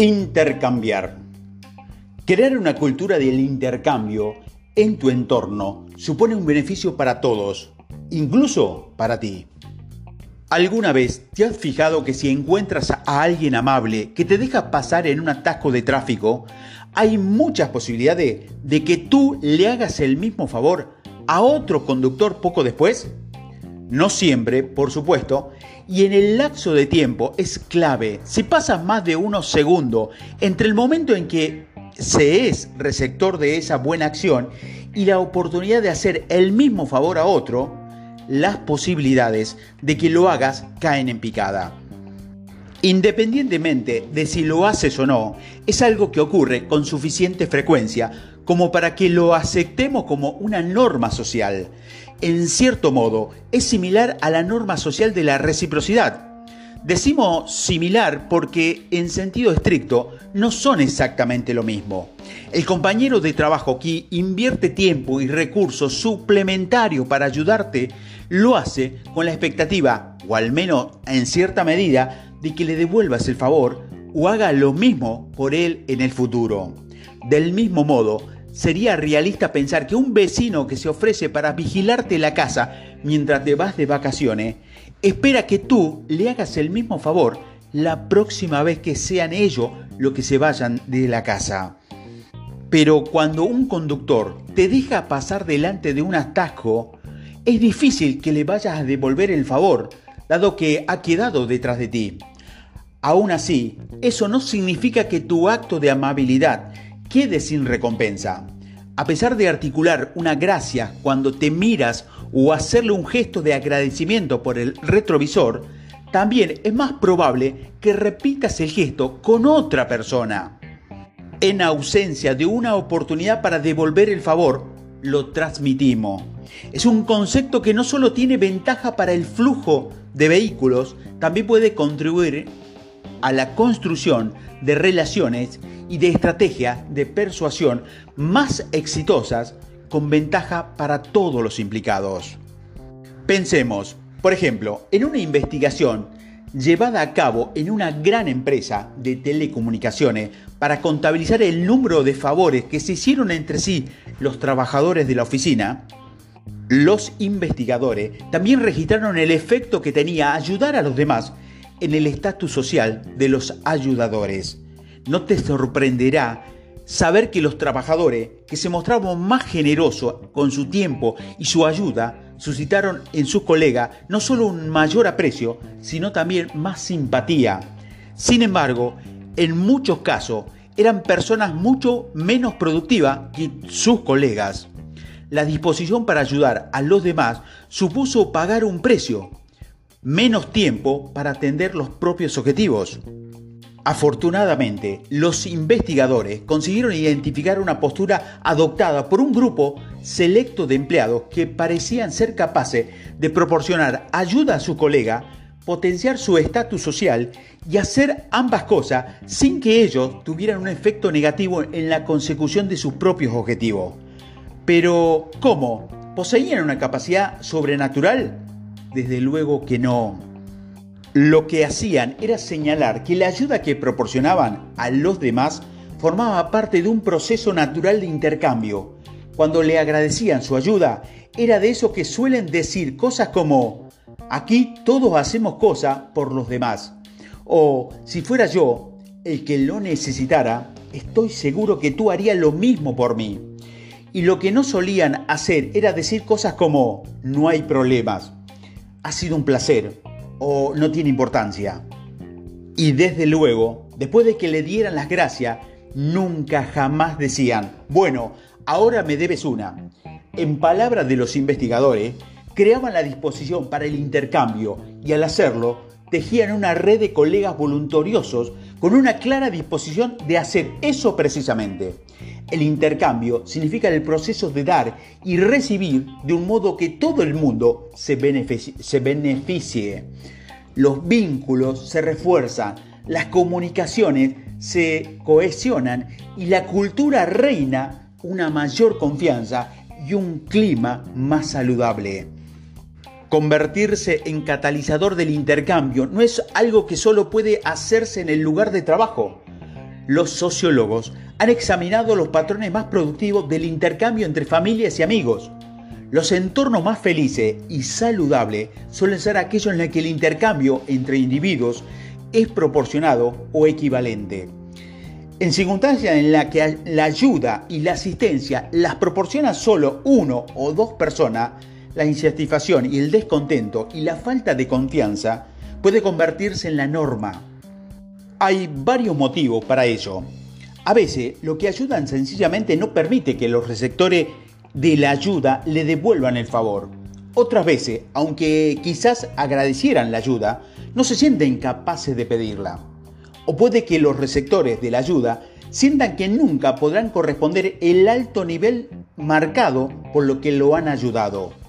Intercambiar. Crear una cultura del intercambio en tu entorno supone un beneficio para todos, incluso para ti. ¿Alguna vez te has fijado que si encuentras a alguien amable que te deja pasar en un atasco de tráfico, hay muchas posibilidades de que tú le hagas el mismo favor a otro conductor poco después? No siempre, por supuesto, y en el lapso de tiempo es clave. Si pasas más de unos segundos entre el momento en que se es receptor de esa buena acción y la oportunidad de hacer el mismo favor a otro, las posibilidades de que lo hagas caen en picada. Independientemente de si lo haces o no, es algo que ocurre con suficiente frecuencia como para que lo aceptemos como una norma social. En cierto modo, es similar a la norma social de la reciprocidad. Decimos similar porque en sentido estricto no son exactamente lo mismo. El compañero de trabajo que invierte tiempo y recursos suplementarios para ayudarte lo hace con la expectativa, o al menos en cierta medida, de que le devuelvas el favor o haga lo mismo por él en el futuro. Del mismo modo, sería realista pensar que un vecino que se ofrece para vigilarte la casa mientras te vas de vacaciones, espera que tú le hagas el mismo favor la próxima vez que sean ellos los que se vayan de la casa. Pero cuando un conductor te deja pasar delante de un atasco, es difícil que le vayas a devolver el favor, dado que ha quedado detrás de ti. Aún así, eso no significa que tu acto de amabilidad quede sin recompensa. A pesar de articular una gracia cuando te miras o hacerle un gesto de agradecimiento por el retrovisor, también es más probable que repitas el gesto con otra persona. En ausencia de una oportunidad para devolver el favor, lo transmitimos. Es un concepto que no solo tiene ventaja para el flujo de vehículos, también puede contribuir a la construcción de relaciones y de estrategias de persuasión más exitosas con ventaja para todos los implicados. Pensemos, por ejemplo, en una investigación llevada a cabo en una gran empresa de telecomunicaciones para contabilizar el número de favores que se hicieron entre sí los trabajadores de la oficina, los investigadores también registraron el efecto que tenía ayudar a los demás en el estatus social de los ayudadores. No te sorprenderá saber que los trabajadores que se mostraban más generosos con su tiempo y su ayuda suscitaron en sus colegas no solo un mayor aprecio, sino también más simpatía. Sin embargo, en muchos casos eran personas mucho menos productivas que sus colegas. La disposición para ayudar a los demás supuso pagar un precio, menos tiempo para atender los propios objetivos. Afortunadamente, los investigadores consiguieron identificar una postura adoptada por un grupo selecto de empleados que parecían ser capaces de proporcionar ayuda a su colega, potenciar su estatus social y hacer ambas cosas sin que ellos tuvieran un efecto negativo en la consecución de sus propios objetivos. Pero, ¿cómo? ¿Poseían una capacidad sobrenatural? Desde luego que no. Lo que hacían era señalar que la ayuda que proporcionaban a los demás formaba parte de un proceso natural de intercambio. Cuando le agradecían su ayuda, era de eso que suelen decir cosas como, aquí todos hacemos cosas por los demás. O, si fuera yo el que lo necesitara, estoy seguro que tú harías lo mismo por mí. Y lo que no solían hacer era decir cosas como, no hay problemas ha sido un placer o no tiene importancia. Y desde luego, después de que le dieran las gracias, nunca jamás decían, bueno, ahora me debes una. En palabras de los investigadores, creaban la disposición para el intercambio y al hacerlo, tejían una red de colegas voluntariosos con una clara disposición de hacer eso precisamente. El intercambio significa el proceso de dar y recibir de un modo que todo el mundo se beneficie. Los vínculos se refuerzan, las comunicaciones se cohesionan y la cultura reina una mayor confianza y un clima más saludable. Convertirse en catalizador del intercambio no es algo que solo puede hacerse en el lugar de trabajo los sociólogos han examinado los patrones más productivos del intercambio entre familias y amigos. Los entornos más felices y saludables suelen ser aquellos en los que el intercambio entre individuos es proporcionado o equivalente. En circunstancias en las que la ayuda y la asistencia las proporciona solo uno o dos personas, la insatisfacción y el descontento y la falta de confianza puede convertirse en la norma. Hay varios motivos para ello. A veces lo que ayudan sencillamente no permite que los receptores de la ayuda le devuelvan el favor. Otras veces, aunque quizás agradecieran la ayuda, no se sienten capaces de pedirla. O puede que los receptores de la ayuda sientan que nunca podrán corresponder el alto nivel marcado por lo que lo han ayudado.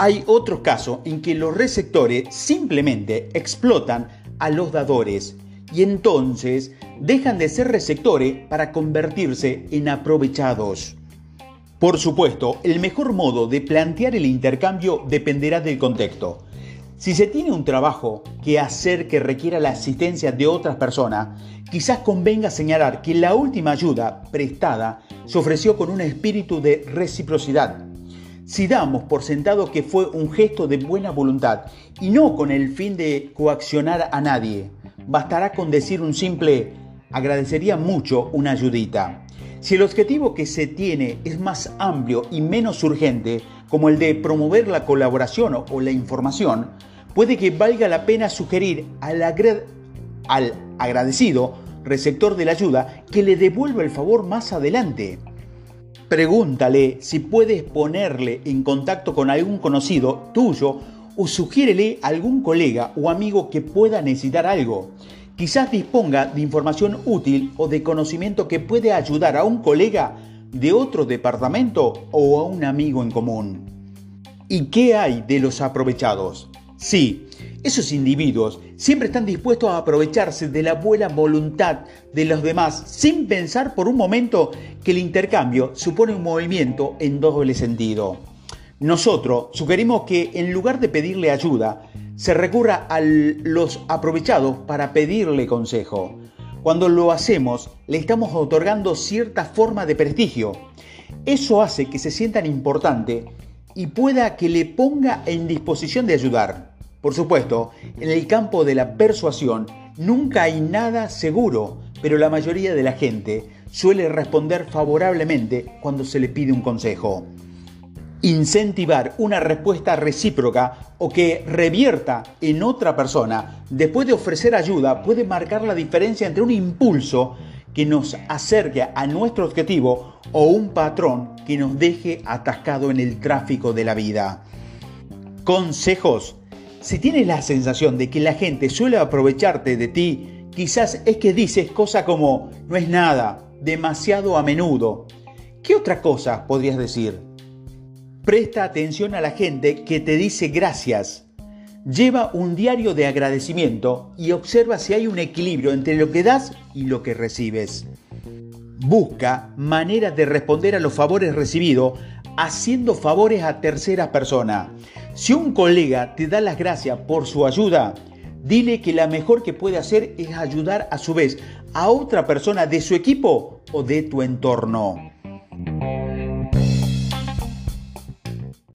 Hay otros casos en que los receptores simplemente explotan a los dadores y entonces dejan de ser receptores para convertirse en aprovechados. Por supuesto, el mejor modo de plantear el intercambio dependerá del contexto. Si se tiene un trabajo que hacer que requiera la asistencia de otras personas, quizás convenga señalar que la última ayuda prestada se ofreció con un espíritu de reciprocidad. Si damos por sentado que fue un gesto de buena voluntad y no con el fin de coaccionar a nadie, bastará con decir un simple agradecería mucho una ayudita. Si el objetivo que se tiene es más amplio y menos urgente, como el de promover la colaboración o la información, puede que valga la pena sugerir al, al agradecido receptor de la ayuda que le devuelva el favor más adelante. Pregúntale si puedes ponerle en contacto con algún conocido tuyo o sugiérele a algún colega o amigo que pueda necesitar algo. Quizás disponga de información útil o de conocimiento que puede ayudar a un colega de otro departamento o a un amigo en común. ¿Y qué hay de los aprovechados? Sí, esos individuos siempre están dispuestos a aprovecharse de la buena voluntad de los demás sin pensar por un momento que el intercambio supone un movimiento en doble sentido. Nosotros sugerimos que en lugar de pedirle ayuda, se recurra a los aprovechados para pedirle consejo. Cuando lo hacemos, le estamos otorgando cierta forma de prestigio. Eso hace que se sientan importante y pueda que le ponga en disposición de ayudar. Por supuesto, en el campo de la persuasión nunca hay nada seguro, pero la mayoría de la gente suele responder favorablemente cuando se le pide un consejo incentivar una respuesta recíproca o que revierta en otra persona después de ofrecer ayuda puede marcar la diferencia entre un impulso que nos acerque a nuestro objetivo o un patrón que nos deje atascado en el tráfico de la vida. Consejos. Si tienes la sensación de que la gente suele aprovecharte de ti, quizás es que dices cosas como no es nada, demasiado a menudo. ¿Qué otra cosa podrías decir? Presta atención a la gente que te dice gracias. Lleva un diario de agradecimiento y observa si hay un equilibrio entre lo que das y lo que recibes. Busca maneras de responder a los favores recibidos haciendo favores a terceras personas. Si un colega te da las gracias por su ayuda, dile que la mejor que puede hacer es ayudar a su vez a otra persona de su equipo o de tu entorno.